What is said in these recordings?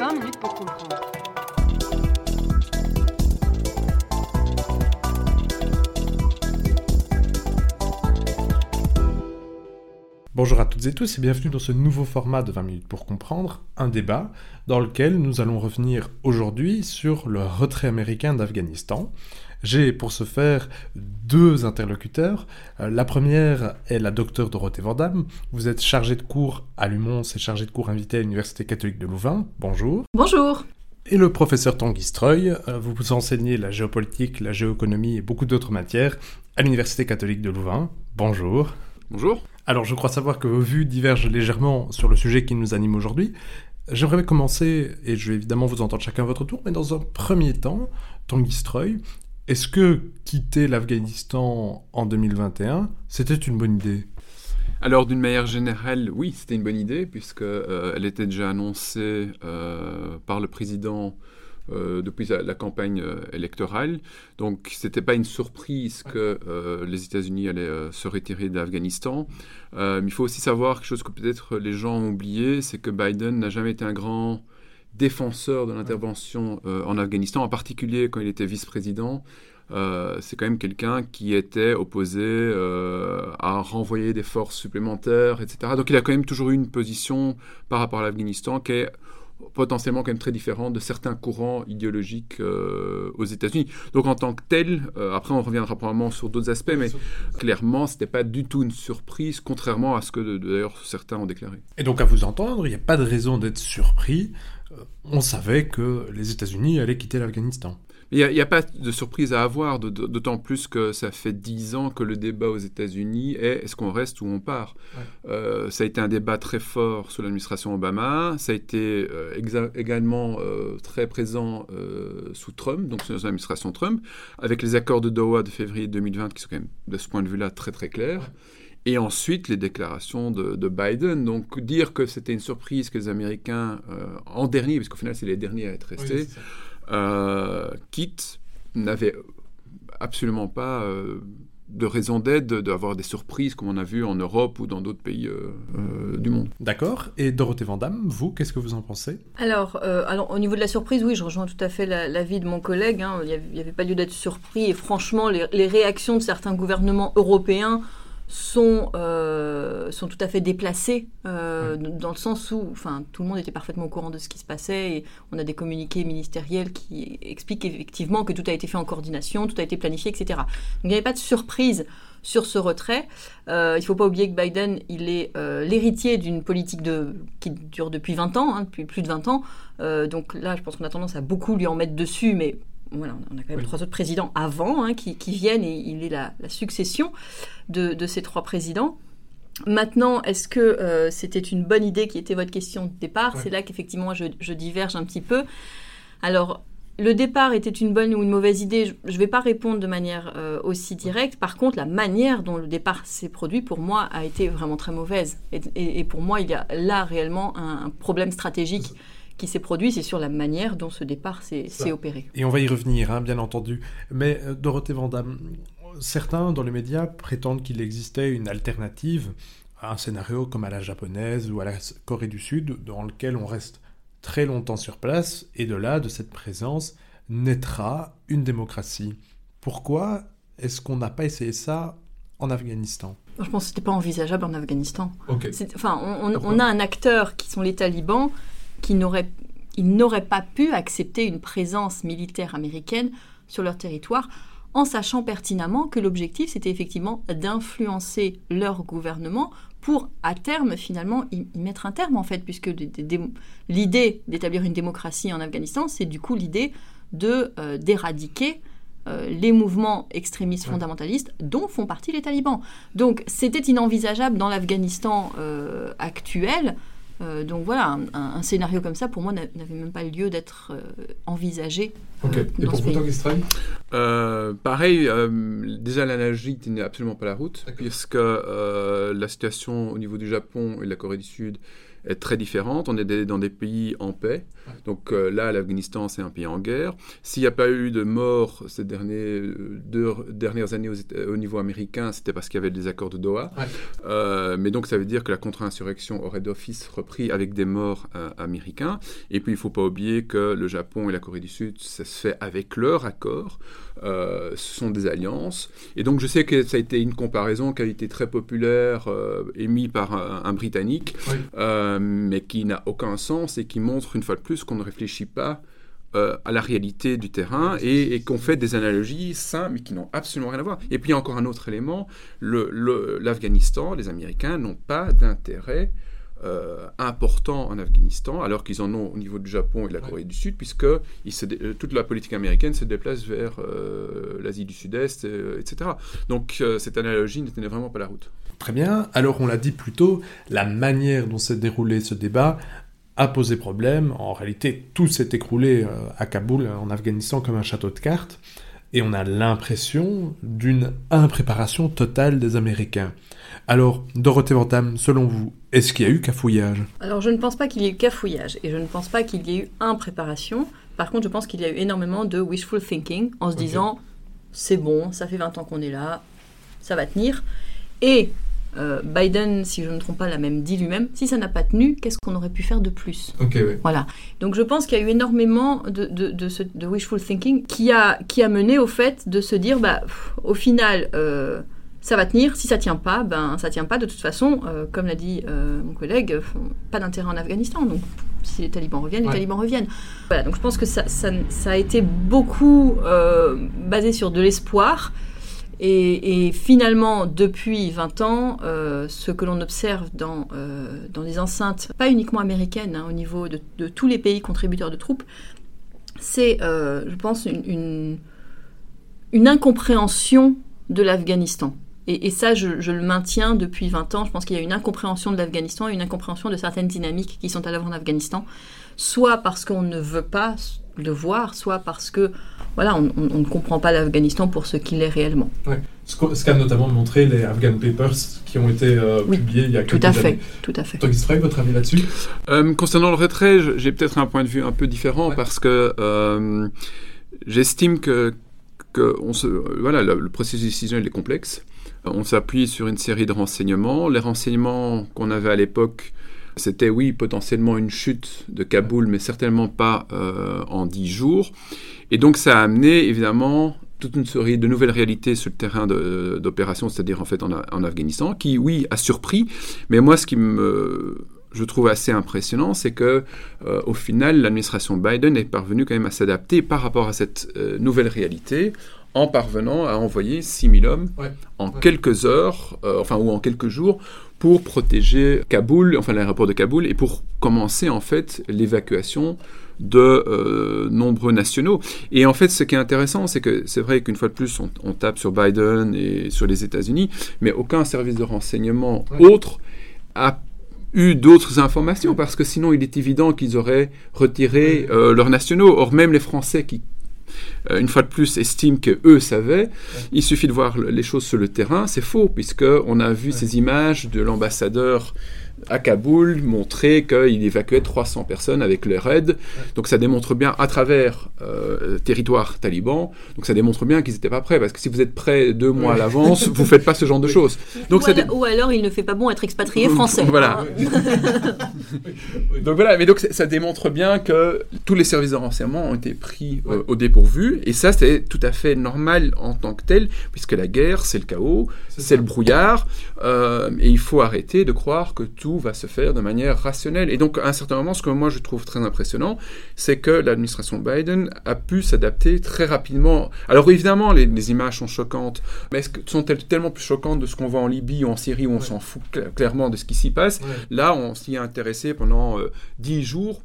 20 minutes Bonjour à toutes et tous et bienvenue dans ce nouveau format de 20 minutes pour comprendre, un débat dans lequel nous allons revenir aujourd'hui sur le retrait américain d'Afghanistan. J'ai pour ce faire deux interlocuteurs. Euh, la première est la docteure Dorothée Vandamme. Vous êtes chargée de cours à Lumons et chargée de cours invitée à l'Université catholique de Louvain. Bonjour. Bonjour. Et le professeur Tanguy Streuil, euh, vous vous enseignez la géopolitique, la géoéconomie et beaucoup d'autres matières à l'Université catholique de Louvain. Bonjour. Bonjour. Alors, je crois savoir que vos vues divergent légèrement sur le sujet qui nous anime aujourd'hui. J'aimerais commencer, et je vais évidemment vous entendre chacun à votre tour, mais dans un premier temps, Tanguy est-ce que quitter l'Afghanistan en 2021, c'était une bonne idée? Alors d'une manière générale, oui, c'était une bonne idée puisque euh, elle était déjà annoncée euh, par le président euh, depuis la, campagne euh, électorale. Donc, ce n'était pas une surprise que euh, les États-Unis allaient se retirer d'Afghanistan. il faut aussi savoir quelque chose que peut-être les gens ont oublié, c'est que Biden n'a jamais été un grand défenseur de l'intervention en Afghanistan, en particulier quand il était vice-président. c'est quand même quelqu'un qui était opposé à renvoyer des forces supplémentaires, etc. Donc il a quand même toujours eu une position par rapport à l'Afghanistan qui est potentiellement quand même très différent de certains courants idéologiques euh, aux États-Unis. Donc en tant que tel, euh, après on reviendra probablement sur d'autres aspects, mais clairement c'était pas du tout une surprise, contrairement à ce que d'ailleurs certains ont déclaré. Et donc à vous entendre, il n'y a pas de raison d'être surpris. Euh, on savait que les États-Unis allaient quitter l'Afghanistan. Il n'y a, pas de surprise à avoir, d'autant plus que ça fait dix ans que le débat aux États-Unis est est-ce qu'on reste ou on part euh, Ça a été un débat très fort sous l'administration Obama, ça a été euh, également euh, très présent sous Trump, donc sous l'administration Trump, avec les accords de Doha de février 2020 qui sont quand même, de ce point de vue-là, très très clairs. Et ensuite, les déclarations de, Biden. Donc, dire que c'était une surprise que les Américains, en dernier, parce qu'au final, c'est les derniers à être restés, Kit n'avait absolument pas euh, de raison d'être, d'avoir des surprises comme on a vu en Europe ou dans d'autres pays euh, du monde. D'accord. Et Dorothée Vandamme, vous, qu'est-ce que vous en pensez? Alors, alors, au niveau de la surprise, oui, je rejoins tout à fait l'avis de mon collègue. Hein. Il n'y avait, pas lieu d'être surpris. Et franchement, les, réactions de certains gouvernements européens sont, euh, sont tout à fait déplacés euh, dans le sens où enfin, tout le monde était parfaitement au courant de ce qui se passait et on a des communiqués ministériels qui expliquent effectivement que tout a été fait en coordination, tout a été planifié, etc. Donc il n'y avait pas de surprise sur ce retrait. Euh, il ne faut pas oublier que Biden, il est l'héritier d'une politique de, qui dure depuis 20 ans, hein, depuis plus de 20 ans. donc là, je pense qu'on a tendance à beaucoup lui en mettre dessus, mais voilà, on a quand même trois autres présidents avant hein, qui, viennent et il est la, succession de, ces trois présidents. Maintenant, est-ce que euh, c'était une bonne idée qui était votre question de départ? C'est là qu'effectivement je, diverge un petit peu. Alors, le départ était une bonne ou une mauvaise idée? Je ne vais pas répondre de manière euh, aussi directe. Par contre, la manière dont le départ s'est produit, pour moi, a été vraiment très mauvaise. Et, pour moi, il y a là réellement un problème stratégique qui s'est produit, c'est sur la manière dont ce départ s'est opéré. Et on va y revenir, hein, bien entendu. Mais euh, Dorothée Vandamme, certains dans les médias prétendent qu'il existait une alternative à un scénario comme à la japonaise ou à la Corée du Sud, dans lequel on reste très longtemps sur place, et de là, de cette présence, naîtra une démocratie. Pourquoi est-ce qu'on n'a pas essayé ça en Afghanistan? Je pense que ce n'était pas envisageable en Afghanistan. Enfin, on, on, a un acteur qui sont les talibans qu'ils n'auraient ils n'auraient pas pu accepter une présence militaire américaine sur leur territoire en sachant pertinemment que l'objectif c'était effectivement d'influencer leur gouvernement pour à terme finalement y, mettre un terme en fait puisque l'idée d'établir une démocratie en Afghanistan c'est du coup l'idée de euh, d'éradiquer euh, les mouvements extrémistes fondamentalistes dont font partie les talibans. Donc c'était inenvisageable dans l'Afghanistan euh, actuel euh, donc voilà, un, scénario comme ça, pour moi, n'avait même pas lieu d'être euh, envisagé. Ok. Euh, Et pour vous, Pareil, déjà l'analogie n'est absolument pas la route, puisque la situation au niveau du Japon et de la Corée du Sud être très différente. On est dans des pays en paix. Donc euh, là, l'Afghanistan, c'est un pays en guerre. S'il n'y a pas eu de morts ces derniers, deux dernières années au niveau américain, c'était parce qu'il y avait des accords de Doha. Euh, mais donc ça veut dire que la contre-insurrection aurait d'office repris avec des morts euh, américains. Et puis il ne faut pas oublier que le Japon et la Corée du Sud, ça se fait avec leur accord. Ce sont des alliances. Et donc je sais que ça a été une comparaison qui a été très populaire, émise par un, un Britannique, mais qui n'a aucun sens et qui montre une fois de plus qu'on ne réfléchit pas euh, à la réalité du terrain et, qu'on fait des analogies simples mais qui n'ont absolument rien à voir. Et puis il y a encore un autre élément, l'Afghanistan, les Américains n'ont pas d'intérêt euh, important en Afghanistan, alors qu'ils en ont au niveau du Japon et de la Corée du Sud, puisque euh, toute la politique américaine se déplace vers l'Asie du Sud-Est, etc. Donc cette analogie ne tenait vraiment pas la route. Très bien. Alors on l'a dit plus tôt, la manière dont s'est déroulé ce débat a posé problème. En réalité, tout s'est écroulé euh, à Kaboul, en Afghanistan, comme un château de cartes. Et on a l'impression d'une impréparation totale des Américains. Alors, Dorothée Vantam, selon vous, est-ce qu'il y a eu cafouillage? Alors, je ne pense pas qu'il y ait eu cafouillage et je ne pense pas qu'il y ait eu impréparation. Par contre, je pense qu'il y a eu énormément de wishful thinking en se disant c'est bon, ça fait 20 ans qu'on est là, ça va tenir. Et euh, Biden, si je ne me trompe pas, l'a même dit lui-même, si ça n'a pas tenu, qu'est-ce qu'on aurait pu faire de plus? Voilà. Donc je pense qu'il y a eu énormément de, de, wishful thinking qui a, qui a mené au fait de se dire, bah, au final, euh, ça va tenir. Si ça tient pas, ben ça tient pas. De toute façon, euh, comme l'a dit mon collègue, pas d'intérêt en Afghanistan. Donc si les talibans reviennent, les talibans reviennent. Voilà. Donc je pense que ça, ça, ça a été beaucoup basé sur de l'espoir. Et, finalement, depuis 20 ans, euh, ce que l'on observe dans, euh, dans les enceintes, pas uniquement américaines, hein, au niveau de, tous les pays contributeurs de troupes, c'est, euh, je pense, une, une, incompréhension de l'Afghanistan. Et, ça, je, le maintiens depuis 20 ans. Je pense qu'il y a une incompréhension de l'Afghanistan et une incompréhension de certaines dynamiques qui sont à l'œuvre en Afghanistan, soit parce qu'on ne veut pas le voir, soit parce que voilà, on, ne comprend pas l'Afghanistan pour ce qu'il est réellement. Ce qu'a notamment montré les Afghan Papers qui ont été euh, publiés il y a quelques tout à fait, années. Tout à fait. votre avis là-dessus? Euh, Concernant le retrait, j'ai peut-être un point de vue un peu différent parce que euh, j'estime que, que on se, voilà, le, processus décisionnel est complexe. On s'appuie sur une série de renseignements. Les renseignements qu'on avait à l'époque c'était oui potentiellement une chute de Kaboul, mais certainement pas en dix jours. Et donc ça a amené évidemment toute une série de nouvelles réalités sur le terrain d'opération, c'est-à-dire en fait en, Afghanistan, qui oui a surpris, mais moi ce qui me je trouve assez impressionnant, c'est que euh, au final l'administration Biden est parvenue quand même à s'adapter par rapport à cette euh, nouvelle réalité en parvenant à envoyer 6000 hommes en quelques heures, euh, enfin ou en quelques jours, pour protéger Kaboul, enfin l'aéroport de Kaboul, et pour commencer en fait l'évacuation de euh, nombreux nationaux. Et en fait, ce qui est intéressant, c'est que c'est vrai qu'une fois de plus, on, tape sur Biden et sur les États-Unis, mais aucun service de renseignement autre a eu d'autres informations, parce que sinon il est évident qu'ils auraient retiré euh, leurs nationaux. Or, même les Français qui une fois de plus, estiment que eux savaient. Il suffit de voir les choses sur le terrain. C'est faux, puisque on a vu ces images de l'ambassadeur à Kaboul montrer qu'il évacuait 300 personnes avec le RAID. Donc ça démontre bien, à travers euh, territoire taliban, donc ça démontre bien qu'ils n'étaient pas prêts. Parce que si vous êtes prêts deux mois à l'avance, vous ne faites pas ce genre de choses. Donc ou, alors, il ne fait pas bon être expatrié français. voilà. donc voilà, mais donc ça démontre bien que tous les services de renseignement ont été pris euh, au dépourvu. Et ça, c'est tout à fait normal en tant que tel, puisque la guerre, c'est le chaos, c'est le brouillard. Euh, et il faut arrêter de croire que tout va se faire de manière rationnelle. Et donc, à un certain moment, ce que moi je trouve très impressionnant, c'est que l'administration Biden a pu s'adapter très rapidement. Alors, évidemment, les, images sont choquantes, mais sont-elles tellement plus choquantes de ce qu'on voit en Libye ou en Syrie où on s'en fout clairement de ce qui s'y passe? Là, on s'y est intéressé pendant euh, dix jours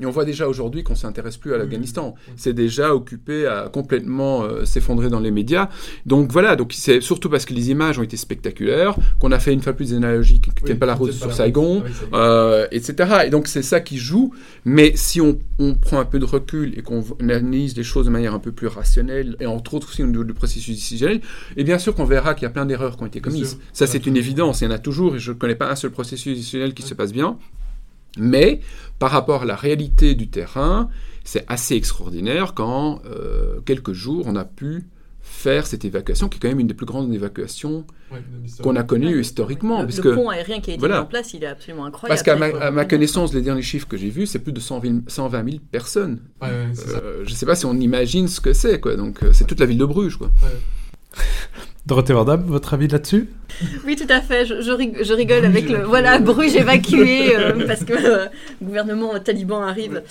et on voit déjà aujourd'hui qu'on ne s'intéresse plus à l'Afghanistan. C'est déjà occupé à complètement euh, s'effondrer dans les médias. Donc voilà, donc c'est surtout parce que les images ont été spectaculaires, qu'on a fait une fois plus des analogies qui tiennent pas la route sur Saigon, euh, etc. Et donc c'est ça qui joue. Mais si on, prend un peu de recul et qu'on analyse les choses de manière un peu plus rationnelle, et entre autres aussi au niveau du processus décisionnel, et bien sûr qu'on verra qu'il y a plein d'erreurs qui ont été commises. Ça c'est une évidence, il y en a toujours, et je ne connais pas un seul processus décisionnel qui se passe bien. Mais par rapport à la réalité du terrain, c'est assez extraordinaire quand, euh, quelques jours, on a pu faire cette évacuation, qui est quand même une des plus grandes évacuations qu'on a connues historiquement. Le, le pont aérien qui a été mis en place, il est absolument incroyable. Parce qu'à ma, ma, connaissance, les derniers chiffres que j'ai vus, c'est plus de 120 000 personnes. Euh, je ne sais pas si on imagine ce que c'est, quoi. Donc, euh, c'est toute la ville de Bruges, quoi. Dorothée Vardam, votre avis là-dessus? Oui, tout à fait. Je, je, rigole, avec le. Voilà, Bruges évacué, euh, parce que le gouvernement taliban arrive.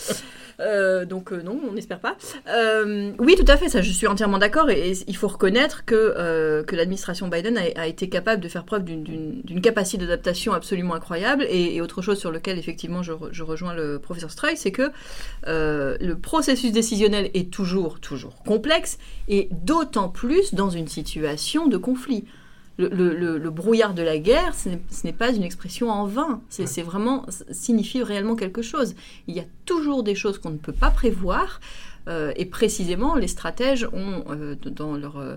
Euh, donc euh, non, on n'espère pas. Euh, oui, tout à fait, ça, je suis entièrement d'accord. Et, il faut reconnaître que, l'administration Biden a, été capable de faire preuve d'une capacité d'adaptation absolument incroyable. Et, autre chose sur lequel, effectivement, je, rejoins le professeur Strauss, c'est que le processus décisionnel est toujours, toujours complexe, et d'autant plus dans une situation de conflit le, brouillard de la guerre, ce n'est pas une expression en vain. C'est vraiment signifie réellement quelque chose. Il y a toujours des choses qu'on ne peut pas prévoir, euh, et précisément les stratèges ont euh, dans leur euh,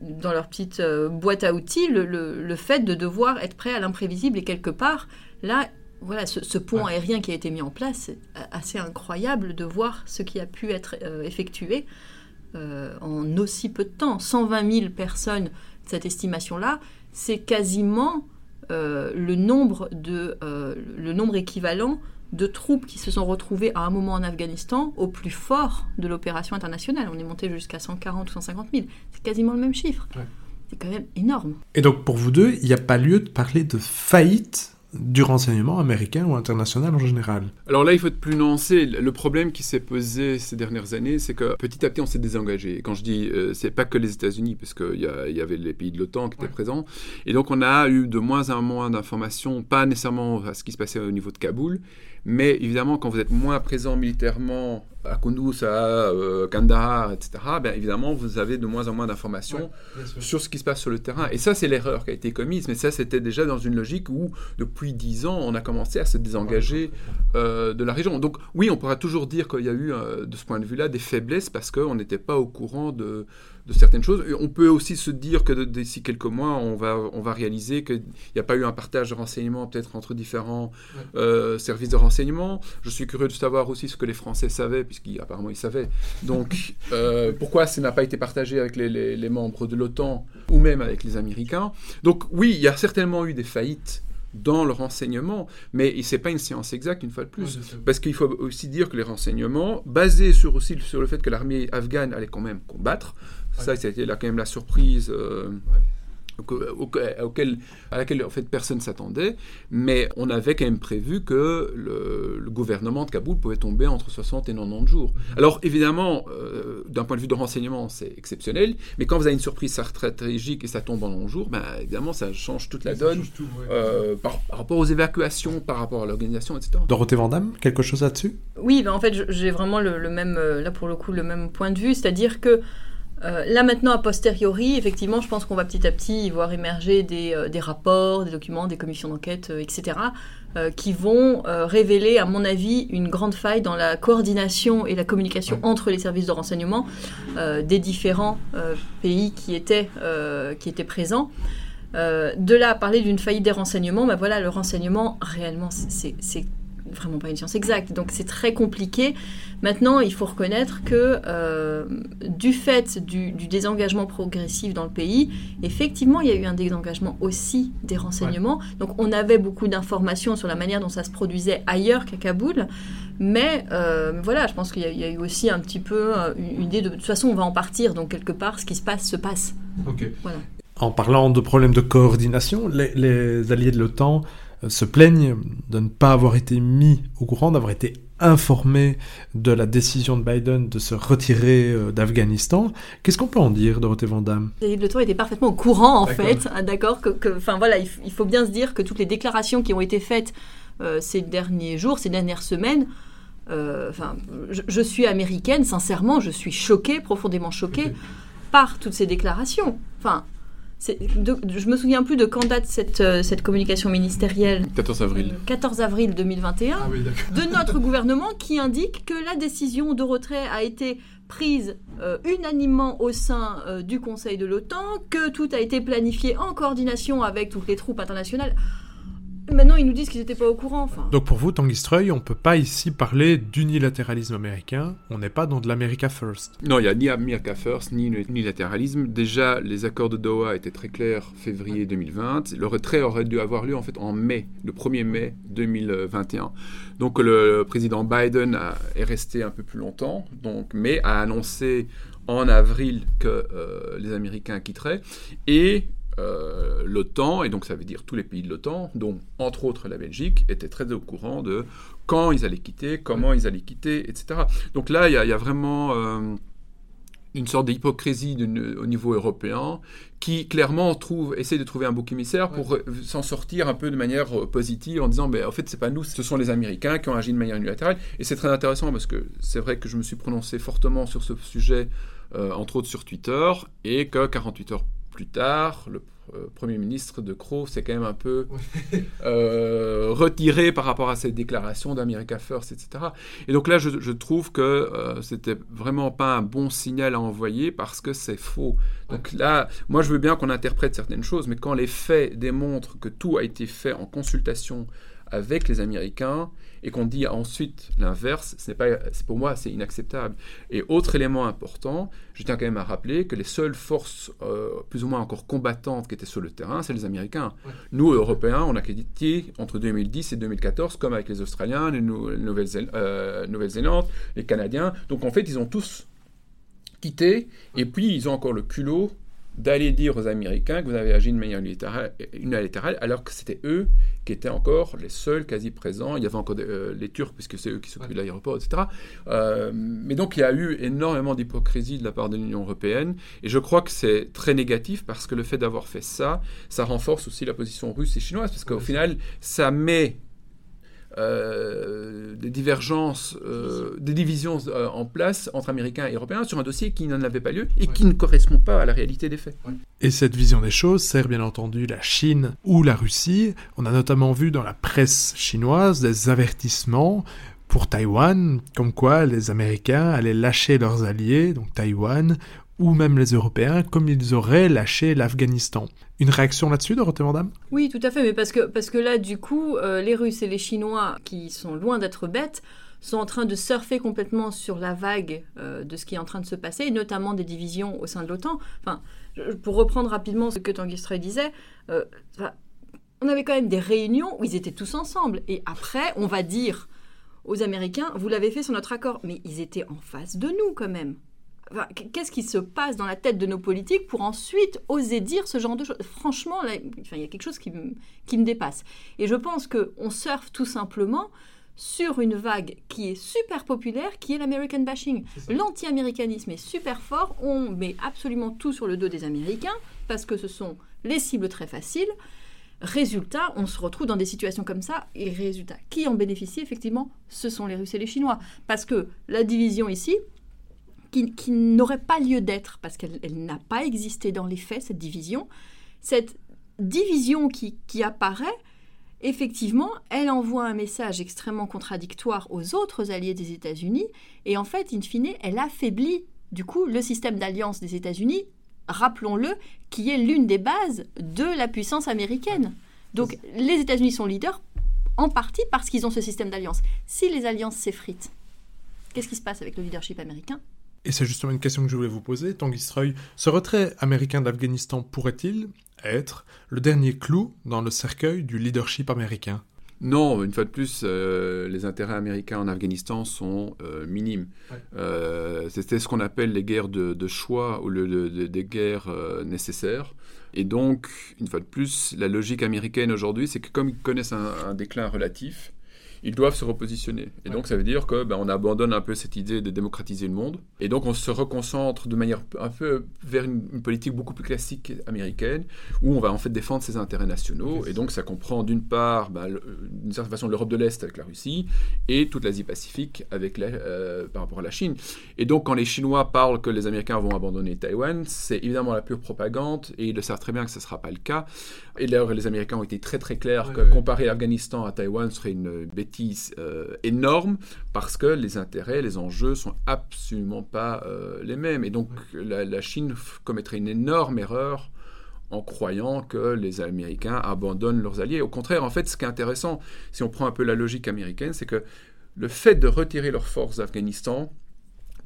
dans leur petite boîte à outils le, fait de devoir être prêt à l'imprévisible et quelque part là voilà, ce, pont aérien qui a été mis en place, c'est assez incroyable de voir ce qui a pu être effectué en aussi peu de temps. 120 000 personnes cette estimation-là, c'est quasiment euh, le, nombre de, euh, le nombre équivalent de troupes qui se sont retrouvées à un moment en Afghanistan au plus fort de l'opération internationale. On est monté jusqu'à 140 ou 150 000. C'est quasiment le même chiffre. C'est quand même énorme. Et donc pour vous deux, il n'y a pas lieu de parler de faillite du renseignement américain ou international en général Alors là, il faut être plus nuancé. Le problème qui s'est posé ces dernières années, c'est que petit à petit, on s'est désengagé. quand je dis, euh, c'est pas que les États-Unis, parce qu'il y, y, avait les pays de l'OTAN qui étaient présents. Et donc, on a eu de moins en moins d'informations, pas nécessairement à ce qui se passait au niveau de Kaboul, mais évidemment, quand vous êtes moins présent militairement à Kunduz, à euh, Kandahar, etc., bien évidemment, vous avez de moins en moins d'informations sur ce qui se passe sur le terrain. Et ça, c'est l'erreur qui a été commise. Mais ça, c'était déjà dans une logique où, depuis dix ans, on a commencé à se désengager euh, de la région. Donc, oui, on pourra toujours dire qu'il y a eu, euh, de ce point de vue-là, des faiblesses parce qu'on n'était pas au courant de, de certaines choses. On peut aussi se dire que d'ici quelques mois, on va, on va réaliser qu'il n'y a pas eu un partage de renseignements peut-être entre différents euh, services de renseignement. Je suis curieux de savoir aussi ce que les Français savaient, puisqu'apparemment ils savaient. Donc, euh, pourquoi ça n'a pas été partagé avec les, les, membres de l'OTAN ou même avec les Américains? Donc, oui, il y a certainement eu des faillites dans le renseignement, mais ce n'est pas une science exacte une fois de plus, parce qu'il faut aussi dire que les renseignements, basés sur aussi sur le fait que l'armée afghane allait quand même combattre, ça, c'était là quand même la surprise. Euh, auquel, à laquelle en fait personne s'attendait, mais on avait quand même prévu que le, gouvernement de Kaboul pouvait tomber entre 60 et 90 jours. Mhm. Alors évidemment, euh, d'un point de vue de renseignement, c'est exceptionnel, mais quand vous avez une surprise stratégique et ça tombe en 90 jours, ben, évidemment ça change toute la donne euh, par, rapport aux évacuations, par rapport à l'organisation, etc. Dorothée Vandame, quelque chose là-dessus? Oui, ben, en fait j'ai vraiment le, le, même, là pour le coup, le même point de vue, c'est-à-dire que euh, là maintenant, a posteriori, effectivement, je pense qu'on va petit à petit voir émerger des, euh, rapports, des documents, des commissions d'enquête, euh, etc., qui vont révéler, à mon avis, une grande faille dans la coordination et la communication entre les services de renseignement des différents pays qui étaient, qui étaient présents. de là à parler d'une faillite des renseignements, ben voilà, le renseignement, réellement, c'est vraiment pas une science exacte. Donc c'est très compliqué. Maintenant, il faut reconnaître que euh, du fait du, désengagement progressif dans le pays, effectivement, il y a eu un désengagement aussi des renseignements. Donc on avait beaucoup d'informations sur la manière dont ça se produisait ailleurs qu'à Kaboul. Mais euh, voilà, je pense qu'il y, a eu aussi un petit peu euh, une idée de, de toute façon, on va en partir. Donc quelque part, ce qui se passe se passe. Voilà. En parlant de problèmes de coordination, les, les alliés de l'OTAN se plaignent de ne pas avoir été mis au courant, d'avoir été informés de la décision de Biden de se retirer euh, d'Afghanistan. Qu'est-ce qu'on peut en dire, Dorothée Vandamme Le temps était parfaitement au courant, en fait. Ah, d'accord que, enfin, voilà, il, faut bien se dire que toutes les déclarations qui ont été faites euh, ces derniers jours, ces dernières semaines, euh, enfin, je, suis américaine, sincèrement, je suis choquée, profondément choquée par toutes ces déclarations. Enfin, je me souviens plus de quand date cette, euh, cette communication ministérielle. 14 avril. 14 euh, avril 2021. Ah de notre gouvernement qui indique que la décision de retrait a été prise euh, unanimement au sein du Conseil de l'OTAN, que tout a été planifié en coordination avec toutes les troupes internationales. Maintenant, ils nous disent qu'ils n'étaient pas au courant. Enfin. Donc pour vous, Tanguy Streuil, on ne peut pas ici parler d'unilatéralisme américain, on n'est pas dans de l'America First. Non, il n'y a ni America First, ni unilatéralisme. Déjà, les accords de Doha étaient très clairs février 2020. Le retrait aurait dû avoir lieu en fait en mai, le 1er mai 2021. Donc le président Biden est resté un peu plus longtemps, donc, mais a annoncé en avril que euh, les Américains quitteraient. Et euh, l'OTAN, et donc ça veut dire tous les pays de l'OTAN, dont entre autres la Belgique, étaient très au courant de quand ils allaient quitter, comment ils allaient quitter, etc. Donc là, il y, a vraiment euh, une sorte d'hypocrisie au niveau européen qui clairement trouve, essaie de trouver un bouc émissaire pour s'en sortir un peu de manière positive en disant, ben, en fait, c'est pas nous, ce sont les Américains qui ont agi de manière unilatérale. Et c'est très intéressant parce que c'est vrai que je me suis prononcé fortement sur ce sujet, euh, entre autres sur Twitter, et que 48 heures plus tard, le euh, Premier ministre de Crow s'est quand même un peu euh, retiré par rapport à cette déclaration d'America First, etc. Et donc là, je, trouve que euh, c'était vraiment pas un bon signal à envoyer parce que c'est faux. Donc là, moi, je veux bien qu'on interprète certaines choses, mais quand les faits démontrent que tout a été fait en consultation avec les Américains et qu'on dit ensuite l'inverse, c'est pas, pour moi c'est inacceptable. Et autre élément important, je tiens quand même à rappeler que les seules forces euh, plus ou moins encore combattantes qui étaient sur le terrain, c'est les Américains. Nous Européens, on a quitté entre 2010 et 2014, comme avec les Australiens, les euh, Nouvelle-Zélande, les Canadiens. Donc en fait, ils ont tous quitté, et puis ils ont encore le culot d'aller dire aux Américains que vous avez agi de manière unilatérale, alors que c'était eux qui étaient encore les seuls quasi présents. Il y avait encore euh, les Turcs, puisque c'est eux qui s'occupent de l'aéroport, etc. Euh, mais donc il y a eu énormément d'hypocrisie de la part de l'Union européenne, et je crois que c'est très négatif parce que le fait d'avoir fait ça, ça renforce aussi la position russe et chinoise, parce qu'au final, ça met euh, des divergences, euh, des divisions euh, en place entre Américains et Européens sur un dossier qui n'en avait pas lieu et qui ne correspond pas à la réalité des faits. Et cette vision des choses sert bien entendu la Chine ou la Russie. On a notamment vu dans la presse chinoise des avertissements pour Taïwan, comme quoi les Américains allaient lâcher leurs alliés, donc Taïwan, ou même les Européens, comme ils auraient lâché l'Afghanistan. Une réaction là-dessus, Dorothée Vandame Oui, tout à fait, mais parce que, parce que là, du coup, euh, les Russes et les Chinois, qui sont loin d'être bêtes, sont en train de surfer complètement sur la vague euh, de ce qui est en train de se passer, et notamment des divisions au sein de l'OTAN. Enfin, pour reprendre rapidement ce que Tanguy disait, euh, on avait quand même des réunions où ils étaient tous ensemble, et après, on va dire aux Américains, vous l'avez fait sur notre accord, mais ils étaient en face de nous quand même qu'est-ce qui se passe dans la tête de nos politiques pour ensuite oser dire ce genre de choses Franchement, il y a quelque chose qui, me dépasse. Et je pense qu'on surfe tout simplement sur une vague qui est super populaire, qui est l'American bashing. L'anti-américanisme est super fort, on met absolument tout sur le dos des Américains, parce que ce sont les cibles très faciles. Résultat, on se retrouve dans des situations comme ça, et résultat, qui en bénéficie effectivement Ce sont les Russes et les Chinois. Parce que la division ici, qui, n'aurait pas lieu d'être, parce qu'elle n'a pas existé dans les faits, cette division. Cette division qui, apparaît, effectivement, elle envoie un message extrêmement contradictoire aux autres alliés des États-Unis, et en fait, in fine, elle affaiblit du coup le système d'alliance des États-Unis, rappelons-le, qui est l'une des bases de la puissance américaine. Donc les États-Unis sont leaders en partie parce qu'ils ont ce système d'alliance. Si les alliances s'effritent, qu'est-ce qui se passe avec le leadership américain? Et c'est justement une question que je voulais vous poser, Tanguy. Ce retrait américain d'Afghanistan pourrait-il être le dernier clou dans le cercueil du leadership américain? Non, une fois de plus, euh, les intérêts américains en Afghanistan sont euh, minimes. Euh, c'était ce qu'on appelle les guerres de, choix ou le, des guerres nécessaires. Et donc, une fois de plus, la logique américaine aujourd'hui, c'est que comme ils connaissent un déclin relatif, ils doivent se repositionner. Et donc, ça veut dire que ben, on abandonne un peu cette idée de démocratiser le monde. Et donc, on se reconcentre de manière un peu vers une, politique beaucoup plus classique américaine, où on va en fait défendre ses intérêts nationaux. Et donc, ça comprend d'une part, ben, d'une certaine façon, l'Europe de l'Est avec la Russie, et toute l'Asie-Pacifique avec la, euh, par rapport à la Chine. Et donc, quand les Chinois parlent que les Américains vont abandonner Taïwan, c'est évidemment la pure propagande, et ils le savent très bien que ce ne sera pas le cas. Et d'ailleurs, les Américains ont été très très clairs que comparer l'Afghanistan à Taïwan serait une bêtise euh, énorme parce que les intérêts, les enjeux sont absolument pas euh, les mêmes. Et donc la, Chine commettrait une énorme erreur en croyant que les Américains abandonnent leurs alliés. Au contraire, en fait, ce qui est intéressant, si on prend un peu la logique américaine, c'est que le fait de retirer leurs forces d'Afghanistan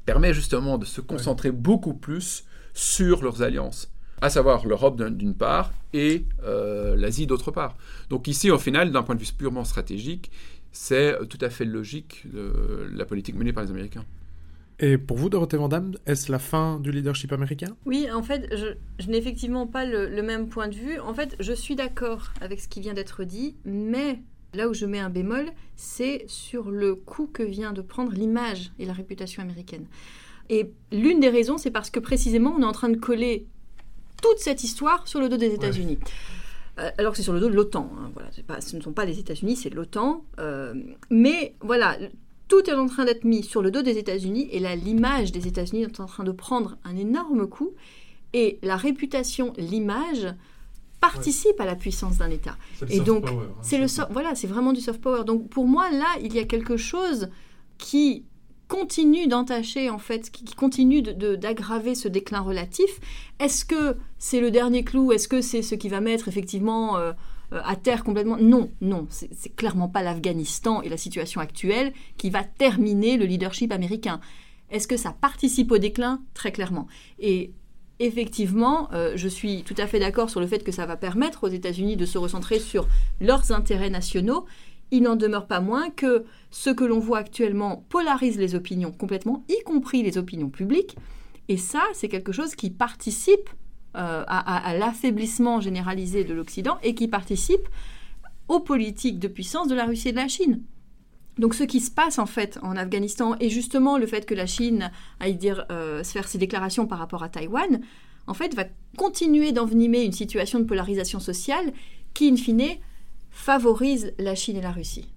permet justement de se concentrer beaucoup plus sur leurs alliances, à savoir l'Europe d'une part et euh, l'Asie d'autre part. Donc ici, au final, d'un point de vue purement stratégique, c'est tout à fait logique euh, la politique menée par les Américains. Et pour vous, Dorothée Vandamme, est-ce la fin du leadership américain? Oui, en fait, je, n'ai effectivement pas le, même point de vue. En fait, je suis d'accord avec ce qui vient d'être dit, mais là où je mets un bémol, c'est sur le coup que vient de prendre l'image et la réputation américaine. Et l'une des raisons, c'est parce que précisément, on est en train de coller toute cette histoire sur le dos des États-Unis. Alors que c'est sur le dos de l'OTAN. Hein, voilà, pas, ce ne sont pas les États-Unis, c'est l'OTAN. Euh, mais voilà, tout est en train d'être mis sur le dos des États-Unis et là, l'image des États-Unis est en train de prendre un énorme coup et la réputation, l'image participe à la puissance d'un État. Et donc, hein, c'est le voilà, c'est vraiment du soft power. Donc pour moi, là, il y a quelque chose qui continue d'entacher, en fait, qui, continue d'aggraver ce déclin relatif. Est-ce que c'est le dernier clou? Est-ce que c'est ce qui va mettre effectivement euh, euh, à terre complètement? Non, non, c'est clairement pas l'Afghanistan et la situation actuelle qui va terminer le leadership américain. Est-ce que ça participe au déclin? Très clairement. Et effectivement, euh, je suis tout à fait d'accord sur le fait que ça va permettre aux États-Unis de se recentrer sur leurs intérêts nationaux. Il n'en demeure pas moins que ce que l'on voit actuellement polarise les opinions complètement, y compris les opinions publiques. Et ça, c'est quelque chose qui participe euh, à, l'affaiblissement généralisé de l'Occident et qui participe aux politiques de puissance de la Russie et de la Chine. Donc ce qui se passe en Afghanistan et justement le fait que la Chine aille dire euh, se faire ses déclarations par rapport à Taïwan, en fait va continuer d'envenimer une situation de polarisation sociale qui in fine favorise la Chine et la Russie.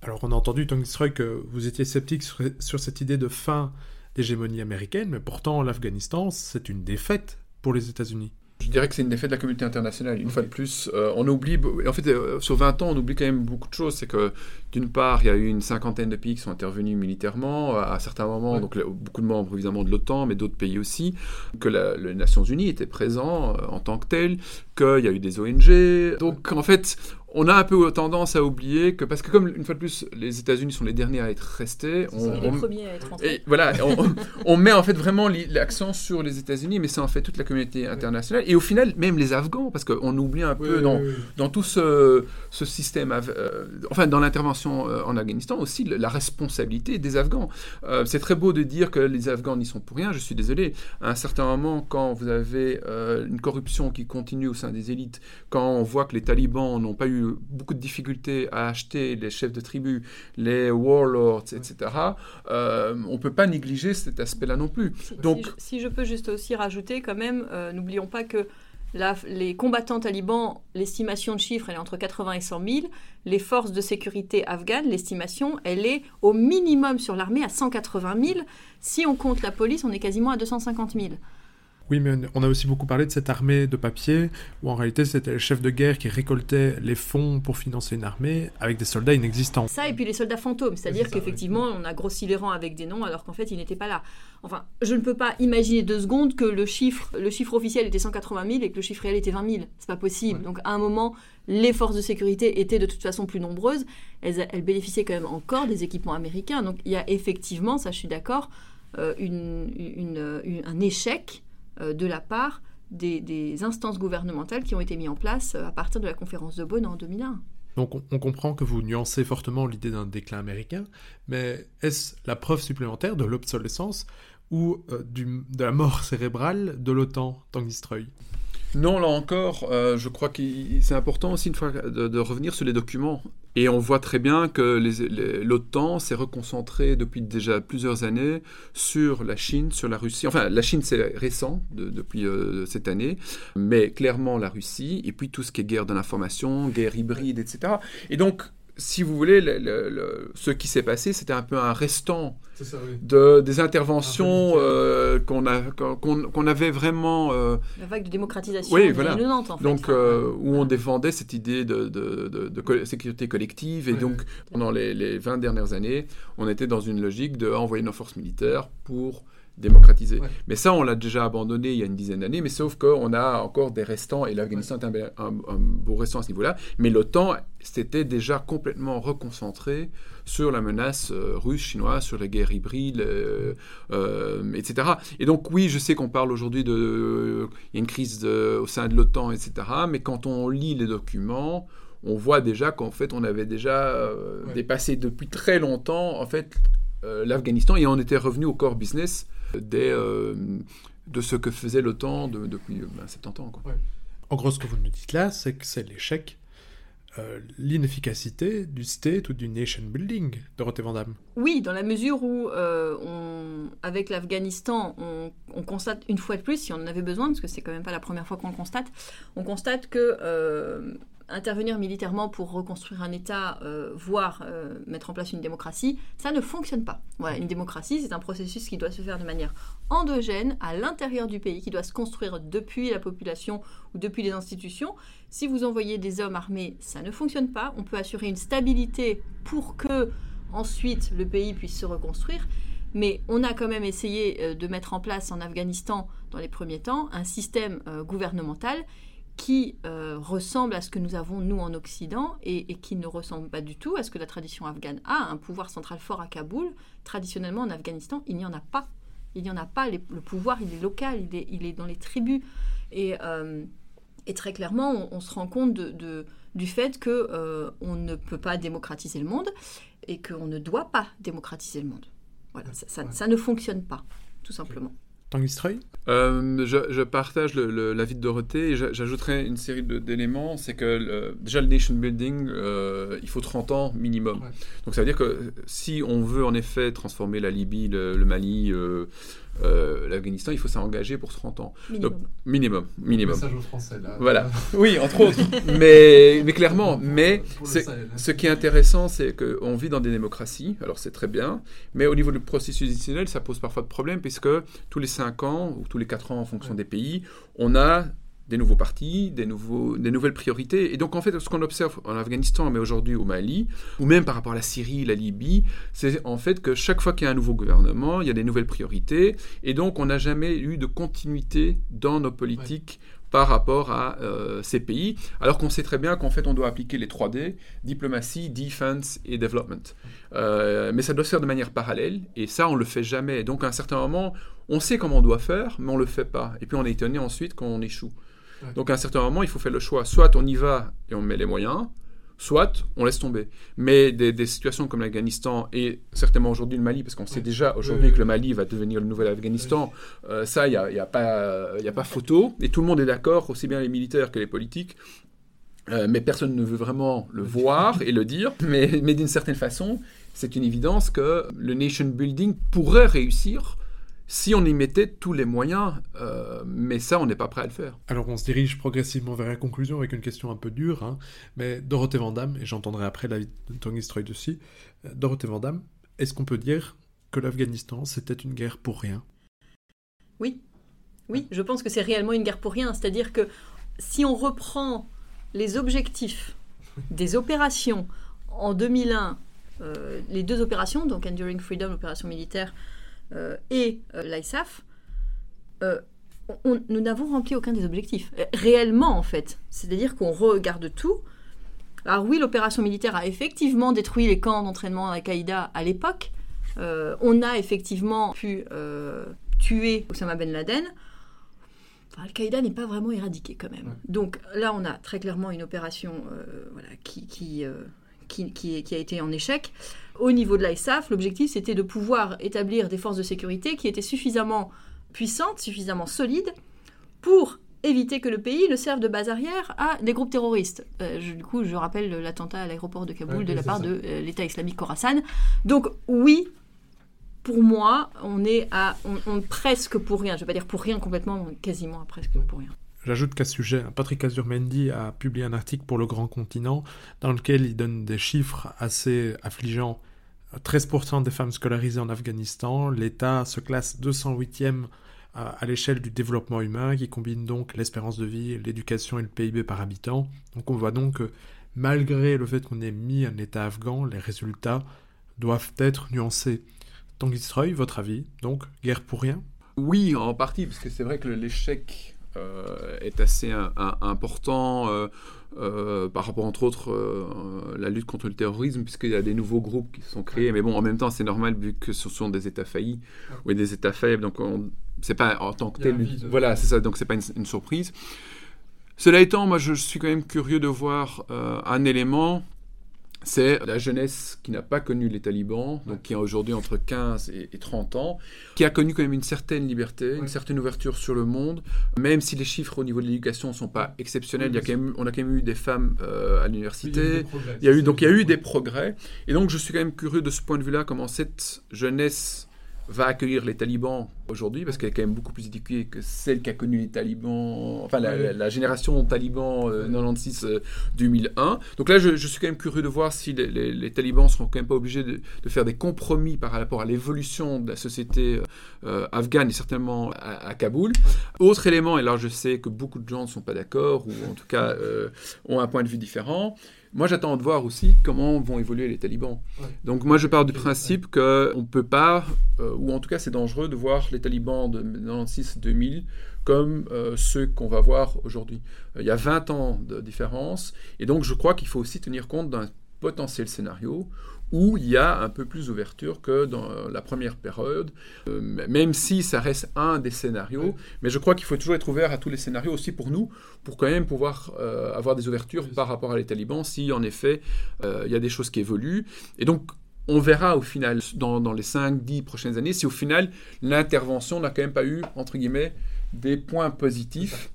Alors on a entendu Tony Stroy que vous étiez sceptique sur, sur cette idée de fin d'hégémonie américaine, mais pourtant l'Afghanistan c'est une défaite pour les États-Unis je dirais que c'est une défaite de la communauté internationale. Une fois de plus, euh, on oublie, en fait, euh, sur 20 ans, on oublie quand même beaucoup de choses. C'est que, d'une part, il y a eu une cinquantaine de pays qui sont intervenus militairement à, certains moments, donc beaucoup de membres évidemment de l'OTAN, mais d'autres pays aussi, que les Nations Unies étaient présents euh, en tant que tels, qu'il y a eu des ONG. Donc, en fait, on a un peu tendance à oublier que, parce que comme une fois de plus, les États-Unis sont les derniers à être restés, on, les premiers à être Et voilà, on, met en fait vraiment l'accent sur les États-Unis, mais c'est en fait toute la communauté internationale, et au final, même les Afghans, parce qu'on oublie un peu dans, dans tout ce, ce système, euh, enfin dans l'intervention euh, en Afghanistan aussi, la responsabilité des Afghans. Euh, c'est très beau de dire que les Afghans n'y sont pour rien, je suis désolé. À un certain moment, quand vous avez une corruption qui continue au sein des élites, quand on voit que les talibans n'ont pas eu beaucoup de difficultés à acheter les chefs de tribu, les warlords, etc., euh, on ne peut pas négliger cet aspect-là non plus. Donc, si je, peux juste aussi rajouter, quand même, euh, n'oublions pas que les combattants talibans, l'estimation de chiffres, elle est entre 80 et 100 000. Les forces de sécurité afghanes, l'estimation, elle est au minimum sur l'armée à 180 000. Si on compte la police, on est quasiment à 250 000. Oui, mais on a aussi beaucoup parlé de cette armée de papier, où en réalité c'était le chef de guerre qui récoltait les fonds pour financer une armée avec des soldats inexistants. Ça, et puis les soldats fantômes, c'est-à-dire qu'effectivement on a grossi les rangs avec des noms alors qu'en fait ils n'étaient pas là. Enfin, je ne peux pas imaginer deux secondes que le chiffre, le chiffre officiel était 180 000 et que le chiffre réel était 20 000. C'est pas possible. Donc à un moment, les forces de sécurité étaient de toute façon plus nombreuses. Elles, elles bénéficiaient quand même encore des équipements américains. Donc il y a effectivement, ça je suis d'accord, euh, un échec de la part des, instances gouvernementales qui ont été mises en place euh, à partir de la conférence de Bonn en 2001. Donc on, comprend que vous nuancez fortement l'idée d'un déclin américain, mais est-ce la preuve supplémentaire de l'obsolescence ou euh, de la mort cérébrale de l'OTAN, Tanguy Streuil? Non, là encore, euh, je crois que c'est important aussi de, revenir sur les documents. Et on voit très bien que l'OTAN s'est reconcentré depuis déjà plusieurs années sur la Chine, sur la Russie. Enfin, la Chine, c'est récent, depuis euh, cette année, mais clairement la Russie, et puis tout ce qui est guerre de l'information, guerre hybride, etc. Et donc, si vous voulez, ce qui s'est passé, c'était un peu un restant de, des interventions euh, qu'on avait vraiment... Euh, la vague de démocratisation oui, voilà. en fait. Donc, euh, où on défendait cette idée de, de sécurité collective. Et donc, pendant les, les, 20 dernières années, on était dans une logique d'envoyer nos forces militaires pour démocratisé. Mais ça, on l'a déjà abandonné il y a une dizaine d'années, mais sauf qu'on a encore des restants, et l'Afghanistan est un, beau restant à ce niveau-là. Mais l'OTAN s'était déjà complètement reconcentré sur la menace euh, russe, chinoise, sur les guerres hybrides, euh, euh, etc. Et donc oui, je sais qu'on parle aujourd'hui de... Il y a une crise au sein de l'OTAN, etc. Mais quand on lit les documents, on voit déjà qu'en fait, on avait déjà dépassé depuis très longtemps, en fait, l'Afghanistan, et on était revenu au core business des, de ce que faisait l'OTAN depuis 70 ans. En gros, ce que vous nous dites là, c'est que c'est l'échec euh, l'inefficacité du state ou du nation building, Dorothée Vandamme Oui, dans la mesure où, euh, on, avec l'Afghanistan, on, constate une fois de plus, si on en avait besoin, parce que c'est quand même pas la première fois qu'on le constate, on constate que euh, intervenir militairement pour reconstruire un État, euh, voire euh, mettre en place une démocratie, ça ne fonctionne pas. Une démocratie, c'est un processus qui doit se faire de manière endogène, à l'intérieur du pays, qui doit se construire depuis la population ou depuis les institutions. Si vous envoyez des hommes armés, ça ne fonctionne pas. On peut assurer une stabilité pour que ensuite le pays puisse se reconstruire. Mais on a quand même essayé euh, de mettre en place en Afghanistan, dans les premiers temps, un système gouvernemental qui euh, ressemble à ce que nous avons nous en Occident et, qui ne ressemble pas du tout à ce que la tradition afghane a, un pouvoir central fort à Kaboul. Traditionnellement en Afghanistan, il n'y en a pas. Il n'y en a pas. le pouvoir, il est local, il est, il est dans les tribus. Et, euh, et très clairement, on, se rend compte de, du fait que euh, on ne peut pas démocratiser le monde et qu'on ne doit pas démocratiser le monde. Voilà, ça, ça ne fonctionne pas, tout simplement. Euh, je, partage l'avis de Dorothée et j'ajouterais une série d'éléments. C'est que déjà le nation building, euh, il faut 30 ans minimum. Donc ça veut dire que si on veut en effet transformer la Libye, le, Mali, euh, euh, l'Afghanistan, il faut s'engager pour 30 ans. Minimum. minimum, minimum. Message français, là. Voilà. oui, entre autres. mais, mais clairement, mais ce qui est intéressant, c'est qu'on vit dans des démocraties, alors c'est très bien, mais au niveau du processus décisionnel, ça pose parfois de problèmes, puisque tous les 5 ans, ou tous les 4 ans en fonction des pays, on a des nouveaux partis, des, nouveaux, des nouvelles priorités. Et donc, en fait, ce qu'on observe en Afghanistan, mais aujourd'hui au Mali, ou même par rapport à la Syrie, la Libye, c'est en fait que chaque fois qu'il y a un nouveau gouvernement, il y a des nouvelles priorités. Et donc, on n'a jamais eu de continuité dans nos politiques. par rapport à euh, ces pays, alors qu'on sait très bien qu'en fait on doit appliquer les 3D, diplomatie, defense et development. Euh, mais ça doit se faire de manière parallèle, et ça on le fait jamais. Donc à un certain moment, on sait comment on doit faire, mais on le fait pas. Et puis on est étonné ensuite quand on échoue. Donc à un certain moment, il faut faire le choix. Soit on y va et on met les moyens, soit on laisse tomber. Mais des, situations comme l'Afghanistan et certainement aujourd'hui le Mali, parce qu'on sait déjà aujourd'hui que le Mali va devenir le nouvel Afghanistan, euh, ça, il n'y a, y a, pas, a pas photo. Et tout le monde est d'accord, aussi bien les militaires que les politiques. Euh, mais personne ne veut vraiment le voir et le dire. Mais, mais d'une certaine façon, c'est une évidence que le nation building pourrait réussir si on y mettait tous les moyens, euh, mais ça, on n'est pas prêt à le faire. Alors, on se dirige progressivement vers la conclusion avec une question un peu dure, hein. mais Dorothée Vandamme, et j'entendrai après l'avis de Tony Stroy dessus, euh, Dorothée Vandamme, est-ce qu'on peut dire que l'Afghanistan, c'était une guerre pour rien? Oui, oui, je pense que c'est réellement une guerre pour rien, c'est-à-dire que si on reprend les objectifs des opérations en 2001, euh, les deux opérations, donc Enduring Freedom, l'opération militaire, euh, et euh, l'ISAF, euh, nous n'avons rempli aucun des objectifs. Réellement, en fait. C'est-à-dire qu'on regarde tout. Alors oui, l'opération militaire a effectivement détruit les camps d'entraînement Al-Qaïda à l'époque. on a effectivement pu tuer Osama Ben Laden. Al-Qaïda n'est pas vraiment éradiqué quand même. Donc là, on a très clairement une opération voilà, qui, qui, qui, a été en échec. Au niveau de l'ISAF, l'objectif c'était de pouvoir établir des forces de sécurité qui étaient suffisamment puissantes, suffisamment solides pour éviter que le pays ne serve de base arrière à des groupes terroristes. Euh, du coup, je rappelle l'attentat à l'aéroport de Kaboul de la part de euh, l'État islamique Khorasan. Donc oui, pour moi, on est à on, presque pour rien. Je ne vais pas dire pour rien complètement, quasiment presque pour rien. J'ajoute qu'à ce sujet, Patrick Azurmendi a publié un article pour Le Grand Continent dans lequel il donne des chiffres assez affligeants. 13% des femmes scolarisées en Afghanistan, l'État se classe 208e à l'échelle du développement humain qui combine donc l'espérance de vie, l'éducation et le PIB par habitant. Donc on voit donc que malgré le fait qu'on ait mis un État afghan, les résultats doivent être nuancés. Tanguy Stroy, votre avis? Donc, guerre pour rien? Oui, en partie, parce que c'est vrai que l'échec est assez important. Euh, par rapport entre autres euh, la lutte contre le terrorisme, puisqu'il y a des nouveaux groupes qui se sont créés. Mais bon, en même temps, c'est normal vu que ce sont des États faillis ou des États faibles. Donc, c'est pas en tant que tel. Voilà, c'est ça. Donc, c'est pas une, surprise. Cela étant, moi, je suis quand même curieux de voir euh, un élément c'est la jeunesse qui n'a pas connu les talibans, donc qui a aujourd'hui entre 15 et, 30 ans, qui a connu quand même une certaine liberté, une certaine ouverture sur le monde, même si les chiffres au niveau de l'éducation ne sont pas exceptionnels. il y a quand même, on a quand même eu des femmes euh, à l'université. il y a eu, donc il y a eu des progrès. Et donc je suis quand même curieux de ce point de vue-là, comment cette jeunesse va accueillir les talibans aujourd'hui, parce qu'elle est quand même beaucoup plus éduquée que celle qui a connu les talibans, enfin la, génération taliban 96-2001. Euh, Donc là, je, suis quand même curieux de voir si les, talibans seront quand même pas obligés de, faire des compromis par rapport à l'évolution de la société euh, afghane et certainement à, Kaboul. Autre élément, et là je sais que beaucoup de gens ne sont pas d'accord, ou en tout cas euh, ont un point de vue différent, moi, j'attends de voir aussi comment vont évoluer les talibans. Donc, moi, je pars du principe qu'on ne peut pas, euh, ou en tout cas, c'est dangereux de voir les talibans de 96-2000 comme euh, ceux qu'on va voir aujourd'hui. Euh, il y a 20 ans de différence, et donc je crois qu'il faut aussi tenir compte d'un potentiel scénario où il y a un peu plus d'ouverture que dans la première période, euh, même si ça reste un des scénarios. Mais je crois qu'il faut toujours être ouvert à tous les scénarios aussi pour nous, pour quand même pouvoir euh, avoir des ouvertures par rapport à les talibans, si en effet euh, il y a des choses qui évoluent. Et donc, on verra au final, dans, dans les 5-10 prochaines années, si au final l'intervention n'a quand même pas eu, entre guillemets, des points positifs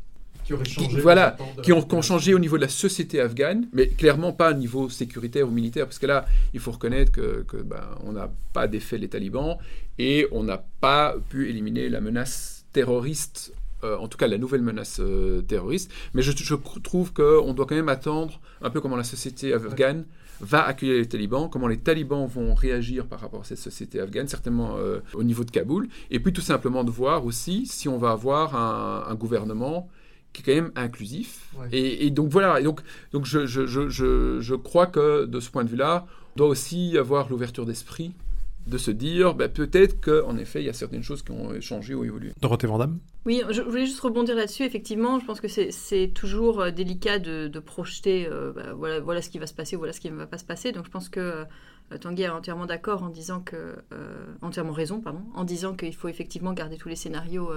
qui voilà, qui ont, changé au niveau de la société afghane, mais clairement pas au niveau sécuritaire ou militaire, parce que là, il faut reconnaître que, ben, on n'a pas défait les talibans et on n'a pas pu éliminer la menace terroriste euh, en tout cas la nouvelle menace euh, terroriste. Mais je, trouve qu'on doit quand même attendre un peu comment la société afghane va accueillir les talibans, comment les talibans vont réagir par rapport à cette société afghane, certainement euh, au niveau de Kaboul, et puis tout simplement de voir aussi si on va avoir un gouvernement qui est quand même inclusif. Et, donc voilà, et donc, donc je, je, je, je, crois que de ce point de vue-là, on doit aussi avoir l'ouverture d'esprit de se dire ben, peut-être qu'en effet, il y a certaines choses qui ont changé ou évolué. Dorothée Vandame Oui, je voulais juste rebondir là-dessus. Effectivement, je pense que c'est toujours euh, délicat de, de projeter euh, ben, voilà, voilà ce qui va se passer, voilà ce qui ne va pas se passer. Donc je pense que euh, Tanguy est entièrement d'accord en disant que. entièrement raison, pardon, en disant qu'il faut effectivement garder tous les scénarios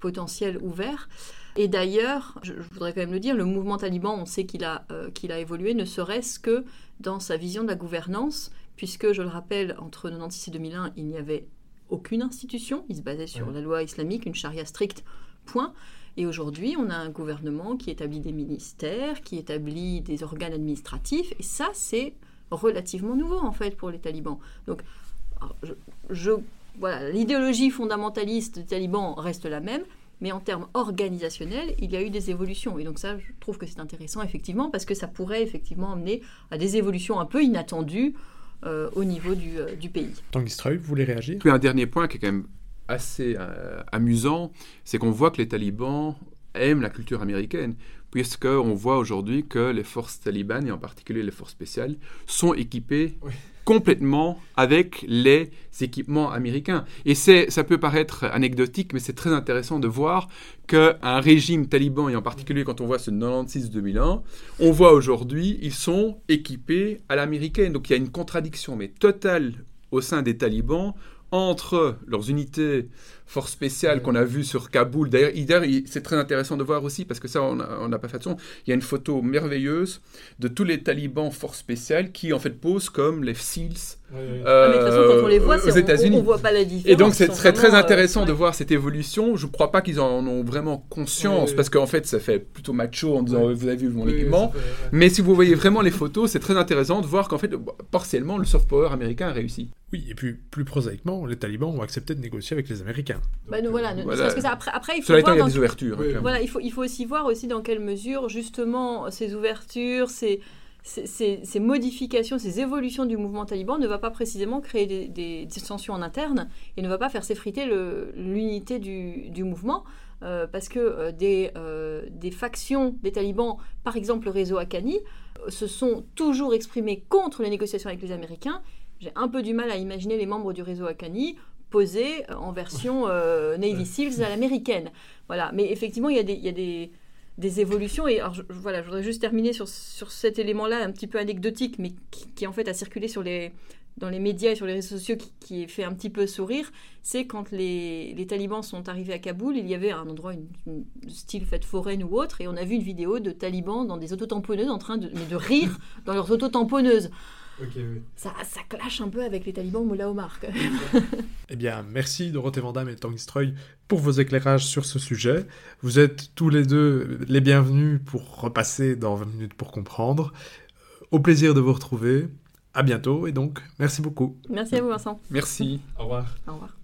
potentiels ouverts. Et d'ailleurs, je, voudrais quand même le dire, le mouvement taliban, on sait qu'il a, euh, qu'il a évolué, ne serait-ce que dans sa vision de la gouvernance, puisque, je le rappelle, entre 1996 et 2001, il n'y avait aucune institution, il se basait sur la loi islamique, une charia stricte, point. Et aujourd'hui, on a un gouvernement qui établit des ministères, qui établit des organes administratifs, et ça, c'est relativement nouveau, en fait, pour les talibans. Donc, je, voilà, l'idéologie fondamentaliste des talibans reste la même, mais en termes organisationnels, il y a eu des évolutions. Et donc ça, je trouve que c'est intéressant, effectivement, parce que ça pourrait effectivement amener à des évolutions un peu inattendues euh, au niveau du, euh, du pays. Tanguy Streuil, vous voulez réagir? Puis un dernier point qui est quand même assez euh, amusant, c'est qu'on voit que les talibans aiment la culture américaine, puisqu'on voit aujourd'hui que les forces talibanes, et en particulier les forces spéciales, sont équipées complètement avec les équipements américains. Et ça peut paraître anecdotique, mais c'est très intéressant de voir qu'un régime taliban, et en particulier quand on voit ce 96-2001, on voit aujourd'hui, ils sont équipés à l'américaine. Donc il y a une contradiction, mais totale au sein des talibans entre leurs unités force spéciale qu'on a vu sur Kaboul. D'ailleurs, c'est très intéressant de voir aussi, parce que ça, on n'a pas fait de son. Il y a une photo merveilleuse de tous les talibans force spéciale qui, en fait, posent comme les SEALs euh, ah, mais de toute façon, quand on les voit, aux États-Unis. On, voit pas la différence. Et donc, ce serait très euh, intéressant de voir cette évolution. Je ne crois pas qu'ils en ont vraiment conscience, parce qu'en fait, ça fait plutôt macho en disant vous avez vu mon équipement. Mais si vous voyez vraiment les photos, c'est très intéressant de voir qu'en fait, partiellement, le soft power américain a réussi. Oui, et puis plus prosaïquement, les talibans ont accepté de négocier avec les Américains. Bah, nous, voilà, Parce que ça, après, après, il faut voir il y a des ouvertures. voilà, il faut, il faut aussi voir aussi dans quelle mesure, justement, ces ouvertures, ces, ces, ces, modifications, ces évolutions du mouvement taliban ne va pas précisément créer des, des, tensions en interne et ne va pas faire s'effriter l'unité du, du, mouvement. Euh, parce que euh, des, euh, des, factions des talibans, par exemple le réseau Akani, se sont toujours exprimées contre les négociations avec les Américains j'ai un peu du mal à imaginer les membres du réseau Akani posés en version Navy Seals à l'américaine. Voilà, mais effectivement, il y a des, il y a des, des évolutions. Et alors, je, voilà, je voudrais juste terminer sur, sur cet élément-là, un petit peu anecdotique, mais qui, qui, en fait a circulé sur les, dans les médias et sur les réseaux sociaux qui, qui fait un petit peu sourire, c'est quand les, les, talibans sont arrivés à Kaboul, il y avait un endroit, une, une style fête foraine ou autre, et on a vu une vidéo de talibans dans des autotamponneuses en train de, mais de rire dans leurs autotamponneuses. Okay, oui. ça, ça clash un peu avec les talibans Moula Omar. Quand même. eh bien, merci Dorothée Vandam et Tanguy Stroy pour vos éclairages sur ce sujet. Vous êtes tous les deux les bienvenus pour repasser dans 20 minutes pour comprendre. Au plaisir de vous retrouver. À bientôt et donc, merci beaucoup. Merci à vous Vincent. Merci. Au revoir. Au revoir.